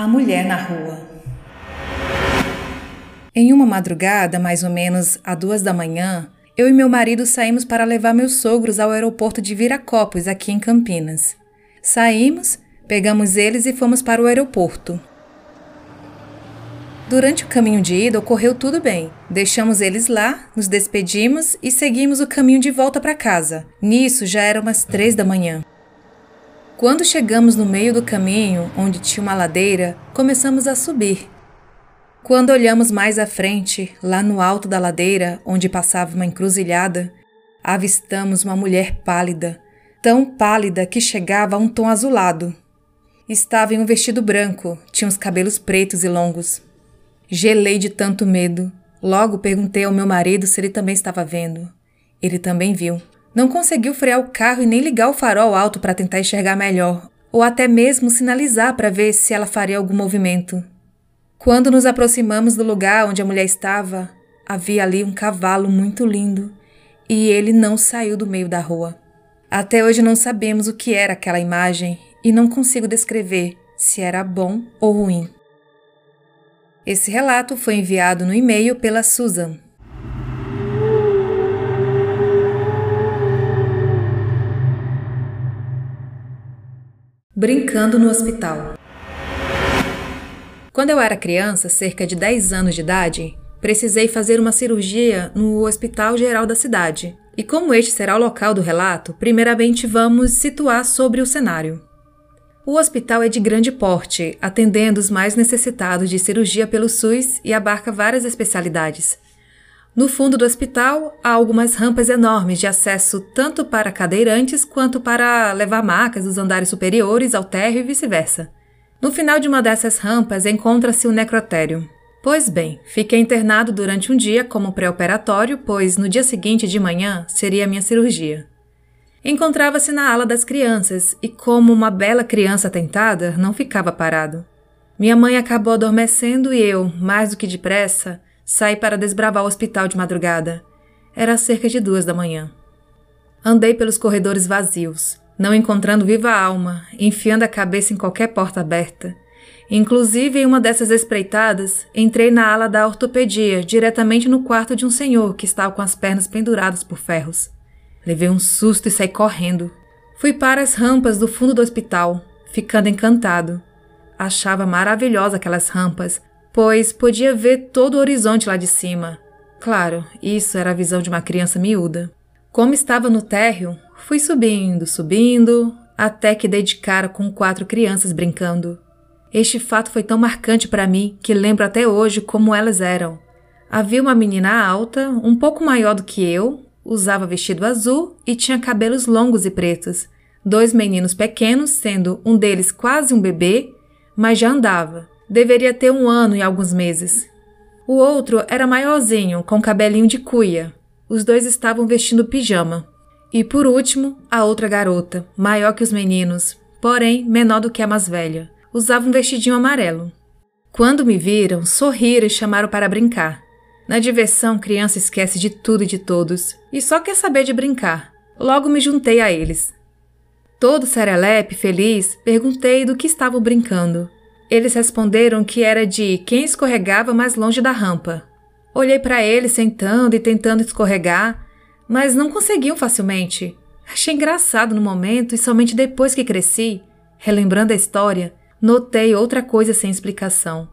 A mulher na rua. Em uma madrugada, mais ou menos às duas da manhã, eu e meu marido saímos para levar meus sogros ao aeroporto de Viracopos, aqui em Campinas. Saímos, pegamos eles e fomos para o aeroporto. Durante o caminho de ida ocorreu tudo bem. Deixamos eles lá, nos despedimos e seguimos o caminho de volta para casa. Nisso já eram umas três da manhã. Quando chegamos no meio do caminho, onde tinha uma ladeira, começamos a subir. Quando olhamos mais à frente, lá no alto da ladeira, onde passava uma encruzilhada, avistamos uma mulher pálida, tão pálida que chegava a um tom azulado. Estava em um vestido branco, tinha os cabelos pretos e longos. Gelei de tanto medo. Logo perguntei ao meu marido se ele também estava vendo. Ele também viu. Não conseguiu frear o carro e nem ligar o farol alto para tentar enxergar melhor, ou até mesmo sinalizar para ver se ela faria algum movimento. Quando nos aproximamos do lugar onde a mulher estava, havia ali um cavalo muito lindo e ele não saiu do meio da rua. Até hoje não sabemos o que era aquela imagem e não consigo descrever se era bom ou ruim. Esse relato foi enviado no e-mail pela Susan. Brincando no hospital. Quando eu era criança, cerca de 10 anos de idade, precisei fazer uma cirurgia no Hospital Geral da cidade. E como este será o local do relato, primeiramente vamos situar sobre o cenário. O hospital é de grande porte, atendendo os mais necessitados de cirurgia pelo SUS e abarca várias especialidades. No fundo do hospital há algumas rampas enormes de acesso tanto para cadeirantes quanto para levar macas dos andares superiores ao térreo e vice-versa. No final de uma dessas rampas encontra-se o necrotério. Pois bem, fiquei internado durante um dia como pré-operatório, pois no dia seguinte de manhã seria a minha cirurgia. Encontrava-se na ala das crianças e, como uma bela criança tentada, não ficava parado. Minha mãe acabou adormecendo e eu, mais do que depressa, saí para desbravar o hospital de madrugada. Era cerca de duas da manhã. Andei pelos corredores vazios, não encontrando viva alma, enfiando a cabeça em qualquer porta aberta. Inclusive, em uma dessas espreitadas, entrei na ala da ortopedia, diretamente no quarto de um senhor que estava com as pernas penduradas por ferros. Levei um susto e saí correndo. Fui para as rampas do fundo do hospital, ficando encantado. Achava maravilhosa aquelas rampas, pois podia ver todo o horizonte lá de cima. Claro, isso era a visão de uma criança miúda. Como estava no térreo, fui subindo, subindo, até que dei de cara com quatro crianças brincando. Este fato foi tão marcante para mim que lembro até hoje como elas eram. Havia uma menina alta, um pouco maior do que eu, usava vestido azul e tinha cabelos longos e pretos. Dois meninos pequenos, sendo um deles quase um bebê, mas já andava. Deveria ter um ano e alguns meses. O outro era maiorzinho, com cabelinho de cuia. Os dois estavam vestindo pijama. E por último, a outra garota, maior que os meninos, porém menor do que a mais velha. Usava um vestidinho amarelo. Quando me viram, sorriram e chamaram para brincar. Na diversão, criança esquece de tudo e de todos e só quer saber de brincar. Logo me juntei a eles. Todo serelepe, feliz, perguntei do que estavam brincando. Eles responderam que era de quem escorregava mais longe da rampa. Olhei para eles sentando e tentando escorregar, mas não conseguiam facilmente. Achei engraçado no momento e somente depois que cresci, relembrando a história, notei outra coisa sem explicação.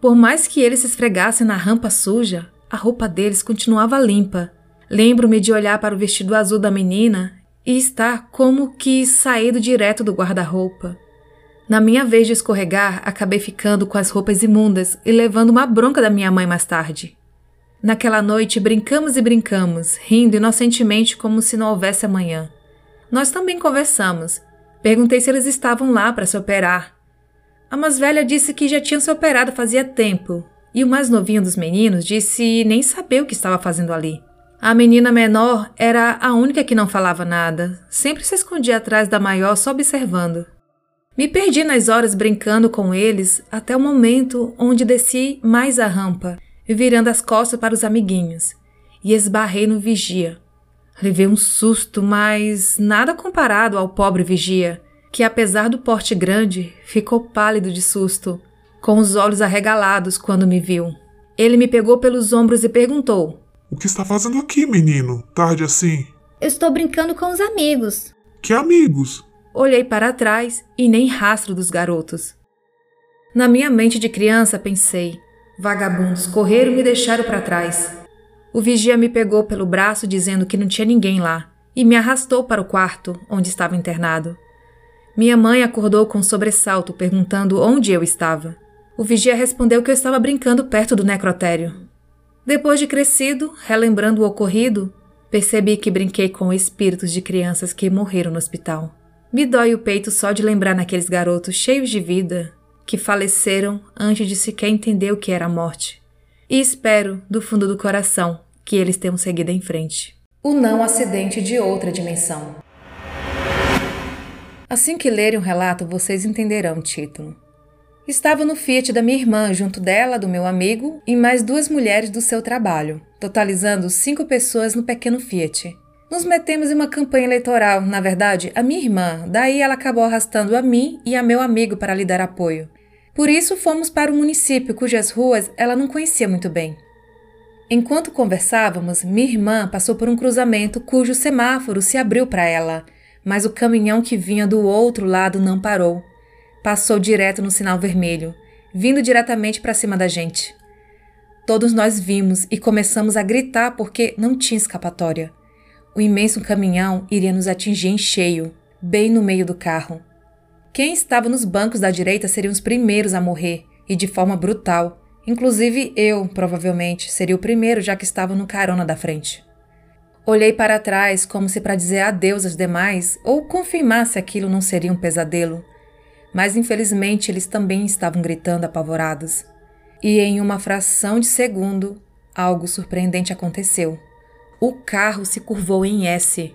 Por mais que eles se esfregassem na rampa suja, a roupa deles continuava limpa. Lembro-me de olhar para o vestido azul da menina e estar como que saído direto do guarda-roupa. Na minha vez de escorregar, acabei ficando com as roupas imundas e levando uma bronca da minha mãe mais tarde. Naquela noite brincamos e brincamos, rindo inocentemente como se não houvesse amanhã. Nós também conversamos. Perguntei se eles estavam lá para se operar. A mais velha disse que já tinham se operado fazia tempo e o mais novinho dos meninos disse nem saber o que estava fazendo ali. A menina menor era a única que não falava nada, sempre se escondia atrás da maior só observando. Me perdi nas horas brincando com eles até o momento onde desci mais a rampa, virando as costas para os amiguinhos, e esbarrei no vigia. Levei um susto, mas nada comparado ao pobre vigia, que apesar do porte grande, ficou pálido de susto com os olhos arregalados quando me viu. Ele me pegou pelos ombros e perguntou: O que está fazendo aqui, menino? Tarde assim? Eu estou brincando com os amigos. Que amigos? Olhei para trás e nem rastro dos garotos. Na minha mente de criança pensei: vagabundos correram e deixaram para trás. O vigia me pegou pelo braço dizendo que não tinha ninguém lá e me arrastou para o quarto onde estava internado. Minha mãe acordou com um sobressalto perguntando onde eu estava. O vigia respondeu que eu estava brincando perto do necrotério. Depois de crescido, relembrando o ocorrido, percebi que brinquei com espíritos de crianças que morreram no hospital. Me dói o peito só de lembrar naqueles garotos cheios de vida que faleceram antes de sequer entender o que era a morte. E espero, do fundo do coração, que eles tenham seguido em frente. O não acidente de outra dimensão. Assim que lerem o relato, vocês entenderão o título. Estava no Fiat da minha irmã, junto dela, do meu amigo e mais duas mulheres do seu trabalho, totalizando cinco pessoas no pequeno Fiat. Nos metemos em uma campanha eleitoral, na verdade, a minha irmã, daí ela acabou arrastando a mim e a meu amigo para lhe dar apoio. Por isso fomos para o município cujas ruas ela não conhecia muito bem. Enquanto conversávamos, minha irmã passou por um cruzamento cujo semáforo se abriu para ela, mas o caminhão que vinha do outro lado não parou. Passou direto no sinal vermelho, vindo diretamente para cima da gente. Todos nós vimos e começamos a gritar porque não tinha escapatória. O imenso caminhão iria nos atingir em cheio, bem no meio do carro. Quem estava nos bancos da direita seriam os primeiros a morrer, e de forma brutal. Inclusive eu, provavelmente, seria o primeiro já que estava no carona da frente. Olhei para trás como se para dizer adeus aos demais ou confirmar se aquilo não seria um pesadelo. Mas infelizmente eles também estavam gritando apavorados. E em uma fração de segundo, algo surpreendente aconteceu. O carro se curvou em S.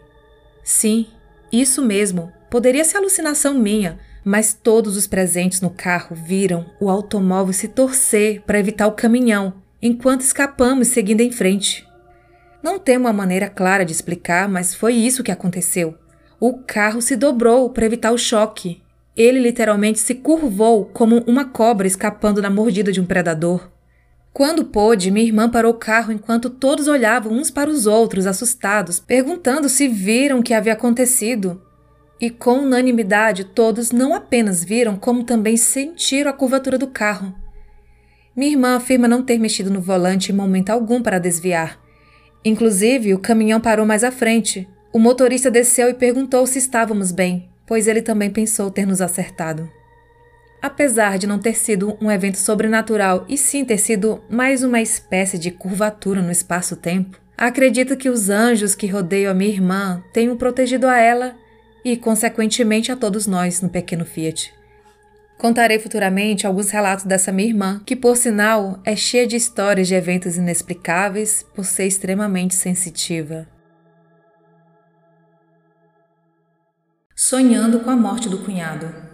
Sim, isso mesmo. Poderia ser alucinação minha, mas todos os presentes no carro viram o automóvel se torcer para evitar o caminhão, enquanto escapamos seguindo em frente. Não tenho uma maneira clara de explicar, mas foi isso que aconteceu. O carro se dobrou para evitar o choque. Ele literalmente se curvou como uma cobra escapando da mordida de um predador. Quando pôde, minha irmã parou o carro enquanto todos olhavam uns para os outros, assustados, perguntando se viram o que havia acontecido. E com unanimidade, todos não apenas viram, como também sentiram a curvatura do carro. Minha irmã afirma não ter mexido no volante em momento algum para desviar. Inclusive, o caminhão parou mais à frente. O motorista desceu e perguntou se estávamos bem, pois ele também pensou ter nos acertado. Apesar de não ter sido um evento sobrenatural e sim ter sido mais uma espécie de curvatura no espaço-tempo, acredito que os anjos que rodeiam a minha irmã tenham protegido a ela e, consequentemente, a todos nós no pequeno Fiat. Contarei futuramente alguns relatos dessa minha irmã, que, por sinal, é cheia de histórias de eventos inexplicáveis por ser extremamente sensitiva. Sonhando com a morte do cunhado.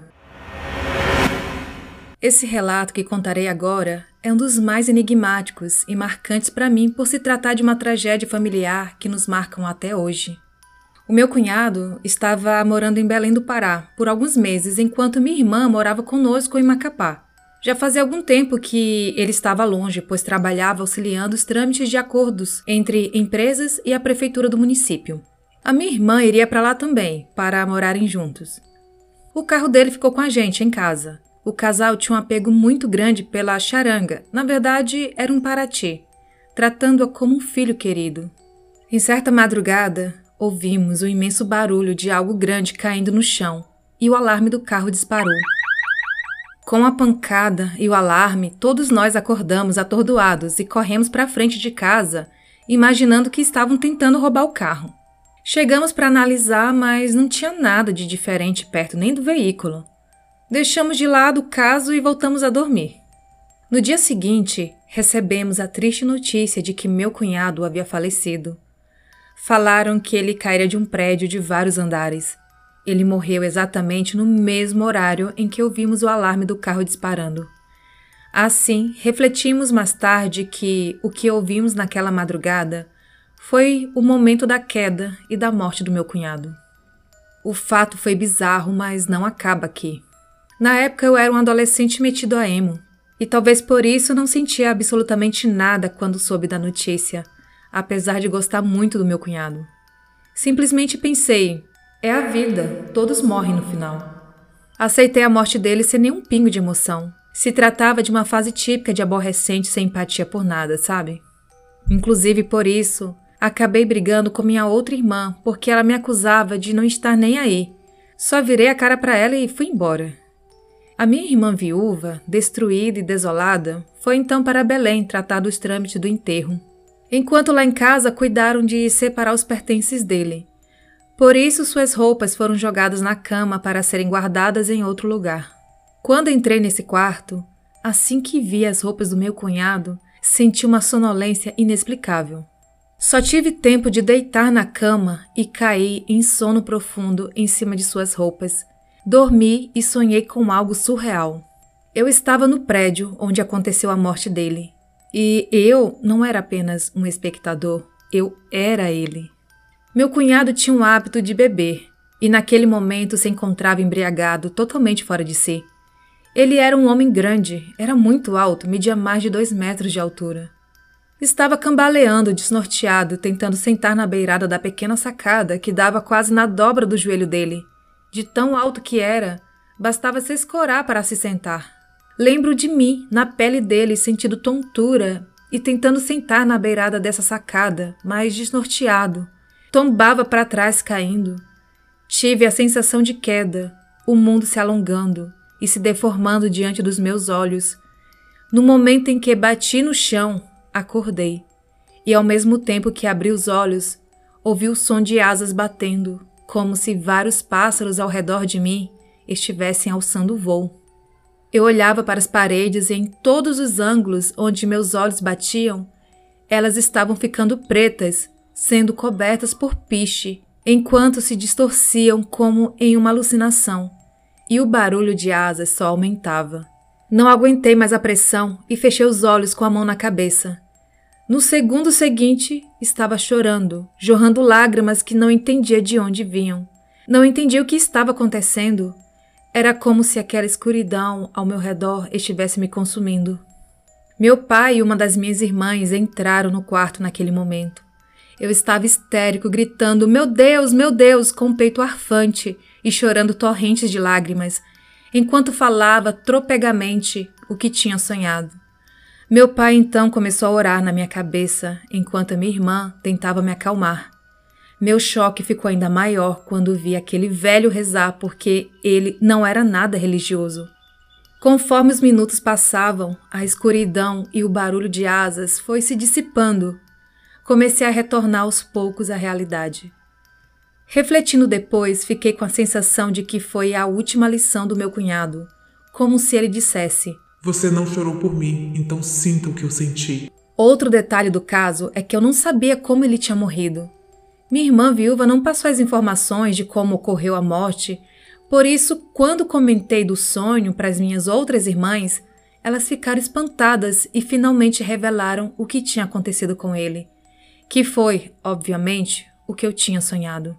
Esse relato que contarei agora é um dos mais enigmáticos e marcantes para mim por se tratar de uma tragédia familiar que nos marcam até hoje. O meu cunhado estava morando em Belém do Pará por alguns meses, enquanto minha irmã morava conosco em Macapá. Já fazia algum tempo que ele estava longe, pois trabalhava auxiliando os trâmites de acordos entre empresas e a prefeitura do município. A minha irmã iria para lá também, para morarem juntos. O carro dele ficou com a gente em casa. O casal tinha um apego muito grande pela charanga, na verdade era um Paraty, tratando-a como um filho querido. Em certa madrugada, ouvimos o imenso barulho de algo grande caindo no chão e o alarme do carro disparou. Com a pancada e o alarme, todos nós acordamos atordoados e corremos para a frente de casa, imaginando que estavam tentando roubar o carro. Chegamos para analisar, mas não tinha nada de diferente perto nem do veículo. Deixamos de lado o caso e voltamos a dormir. No dia seguinte, recebemos a triste notícia de que meu cunhado havia falecido. Falaram que ele caíra de um prédio de vários andares. Ele morreu exatamente no mesmo horário em que ouvimos o alarme do carro disparando. Assim, refletimos mais tarde que o que ouvimos naquela madrugada foi o momento da queda e da morte do meu cunhado. O fato foi bizarro, mas não acaba aqui. Na época eu era um adolescente metido a emo. E talvez por isso não sentia absolutamente nada quando soube da notícia, apesar de gostar muito do meu cunhado. Simplesmente pensei: é a vida, todos morrem no final. Aceitei a morte dele sem nenhum pingo de emoção. Se tratava de uma fase típica de aborrecente sem empatia por nada, sabe? Inclusive por isso, acabei brigando com minha outra irmã, porque ela me acusava de não estar nem aí. Só virei a cara para ela e fui embora. A minha irmã viúva, destruída e desolada, foi então para Belém tratar dos trâmites do enterro, enquanto lá em casa cuidaram de separar os pertences dele. Por isso, suas roupas foram jogadas na cama para serem guardadas em outro lugar. Quando entrei nesse quarto, assim que vi as roupas do meu cunhado, senti uma sonolência inexplicável. Só tive tempo de deitar na cama e cair em sono profundo em cima de suas roupas Dormi e sonhei com algo surreal. Eu estava no prédio onde aconteceu a morte dele. E eu não era apenas um espectador, eu era ele. Meu cunhado tinha o hábito de beber e naquele momento se encontrava embriagado, totalmente fora de si. Ele era um homem grande, era muito alto, media mais de dois metros de altura. Estava cambaleando, desnorteado, tentando sentar na beirada da pequena sacada que dava quase na dobra do joelho dele. De tão alto que era, bastava se escorar para se sentar. Lembro de mim, na pele dele, sentindo tontura e tentando sentar na beirada dessa sacada, mas desnorteado. Tombava para trás caindo. Tive a sensação de queda, o mundo se alongando e se deformando diante dos meus olhos. No momento em que bati no chão, acordei. E ao mesmo tempo que abri os olhos, ouvi o som de asas batendo, como se vários pássaros ao redor de mim estivessem alçando voo. Eu olhava para as paredes e em todos os ângulos onde meus olhos batiam, elas estavam ficando pretas, sendo cobertas por piche, enquanto se distorciam como em uma alucinação, e o barulho de asas só aumentava. Não aguentei mais a pressão e fechei os olhos com a mão na cabeça. No segundo seguinte, estava chorando, jorrando lágrimas que não entendia de onde vinham. Não entendia o que estava acontecendo. Era como se aquela escuridão ao meu redor estivesse me consumindo. Meu pai e uma das minhas irmãs entraram no quarto naquele momento. Eu estava histérico, gritando: Meu Deus, meu Deus, com o peito arfante e chorando torrentes de lágrimas, enquanto falava tropegamente o que tinha sonhado. Meu pai então começou a orar na minha cabeça enquanto a minha irmã tentava me acalmar. Meu choque ficou ainda maior quando vi aquele velho rezar porque ele não era nada religioso. Conforme os minutos passavam, a escuridão e o barulho de asas foi se dissipando. Comecei a retornar aos poucos à realidade. Refletindo depois, fiquei com a sensação de que foi a última lição do meu cunhado, como se ele dissesse: você não chorou por mim, então sinta o que eu senti. Outro detalhe do caso é que eu não sabia como ele tinha morrido. Minha irmã viúva não passou as informações de como ocorreu a morte, por isso, quando comentei do sonho para as minhas outras irmãs, elas ficaram espantadas e finalmente revelaram o que tinha acontecido com ele, que foi, obviamente, o que eu tinha sonhado.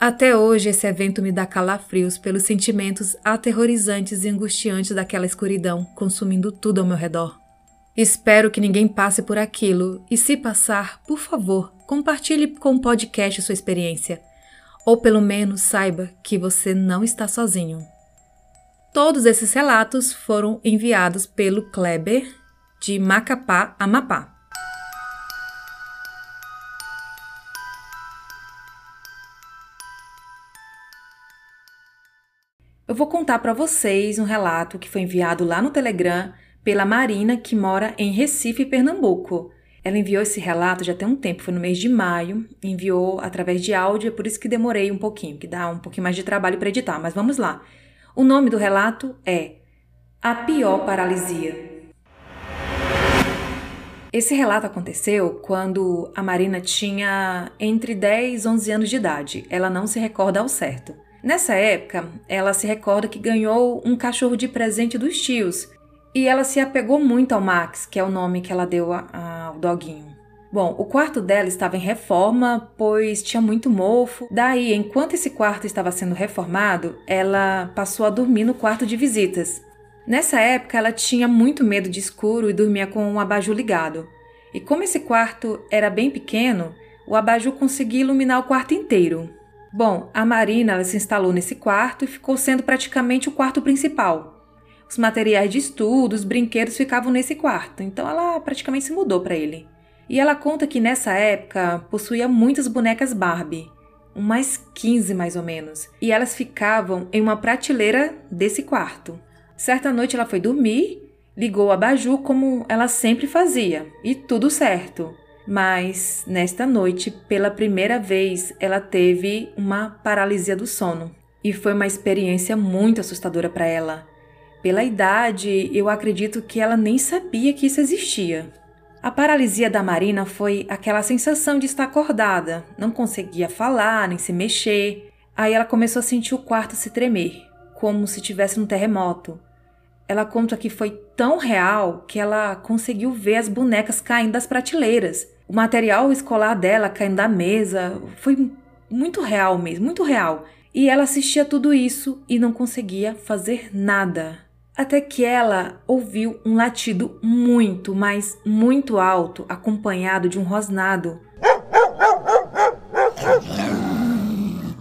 Até hoje, esse evento me dá calafrios pelos sentimentos aterrorizantes e angustiantes daquela escuridão consumindo tudo ao meu redor. Espero que ninguém passe por aquilo e, se passar, por favor, compartilhe com o podcast sua experiência. Ou pelo menos saiba que você não está sozinho. Todos esses relatos foram enviados pelo Kleber de Macapá, Amapá. Eu vou contar para vocês um relato que foi enviado lá no Telegram pela Marina, que mora em Recife, Pernambuco. Ela enviou esse relato já tem um tempo, foi no mês de maio, enviou através de áudio, é por isso que demorei um pouquinho, que dá um pouquinho mais de trabalho para editar, mas vamos lá. O nome do relato é A Pior Paralisia. Esse relato aconteceu quando a Marina tinha entre 10 e 11 anos de idade. Ela não se recorda ao certo. Nessa época, ela se recorda que ganhou um cachorro de presente dos tios e ela se apegou muito ao Max, que é o nome que ela deu ao doguinho. Bom, o quarto dela estava em reforma, pois tinha muito mofo. Daí, enquanto esse quarto estava sendo reformado, ela passou a dormir no quarto de visitas. Nessa época, ela tinha muito medo de escuro e dormia com um abajur ligado. E como esse quarto era bem pequeno, o abajur conseguia iluminar o quarto inteiro. Bom, a Marina se instalou nesse quarto e ficou sendo praticamente o quarto principal. Os materiais de estudo, os brinquedos ficavam nesse quarto, então ela praticamente se mudou para ele. E ela conta que nessa época possuía muitas bonecas Barbie, umas 15 mais ou menos, e elas ficavam em uma prateleira desse quarto. Certa noite ela foi dormir, ligou o abajur como ela sempre fazia, e tudo certo. Mas nesta noite, pela primeira vez, ela teve uma paralisia do sono. E foi uma experiência muito assustadora para ela. Pela idade, eu acredito que ela nem sabia que isso existia. A paralisia da Marina foi aquela sensação de estar acordada, não conseguia falar nem se mexer. Aí ela começou a sentir o quarto se tremer, como se tivesse um terremoto. Ela conta que foi tão real que ela conseguiu ver as bonecas caindo das prateleiras. O material escolar dela caindo da mesa. Foi muito real mesmo, muito real. E ela assistia tudo isso e não conseguia fazer nada até que ela ouviu um latido muito, mas muito alto, acompanhado de um rosnado.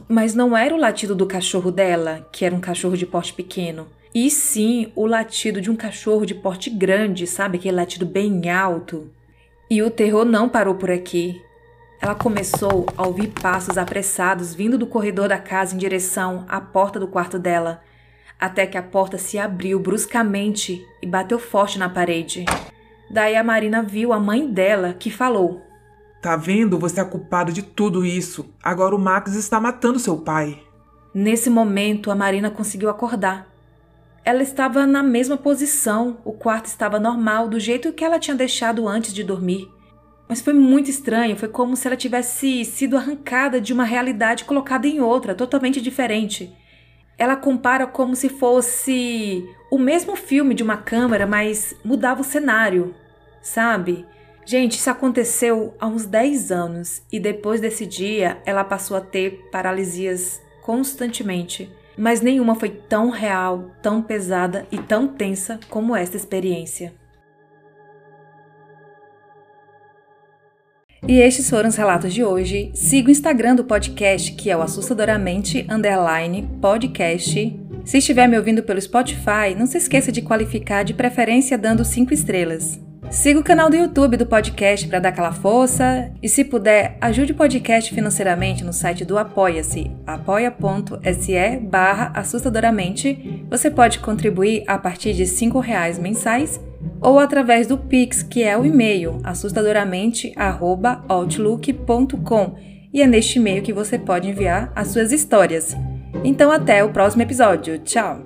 Mas não era o latido do cachorro dela, que era um cachorro de porte pequeno, e sim o latido de um cachorro de porte grande, sabe? Aquele latido bem alto. E o terror não parou por aqui. Ela começou a ouvir passos apressados vindo do corredor da casa em direção à porta do quarto dela até que a porta se abriu bruscamente e bateu forte na parede. Daí a Marina viu a mãe dela, que falou: Tá vendo? Você é culpado de tudo isso. Agora o Max está matando seu pai. Nesse momento, a Marina conseguiu acordar. Ela estava na mesma posição, o quarto estava normal, do jeito que ela tinha deixado antes de dormir. Mas foi muito estranho, foi como se ela tivesse sido arrancada de uma realidade colocada em outra, totalmente diferente ela compara como se fosse o mesmo filme de uma câmera, mas mudava o cenário, sabe? Gente, isso aconteceu há uns 10 anos e depois desse dia ela passou a ter paralisias constantemente, mas nenhuma foi tão real, tão pesada e tão tensa como esta experiência. E estes foram os relatos de hoje. Siga o Instagram do podcast, que é o assustadoramente underline podcast. Se estiver me ouvindo pelo Spotify, não se esqueça de qualificar de preferência dando 5 estrelas. Siga o canal do YouTube do podcast para dar aquela força e, se puder, ajude o podcast financeiramente no site do Apoia-se, apoia.se barra assustadoramente. Você pode contribuir a partir de R$ reais mensais ou através do Pix, que é o e-mail assustadoramente@outlook.com, e é neste e-mail que você pode enviar as suas histórias. Então até o próximo episódio. Tchau.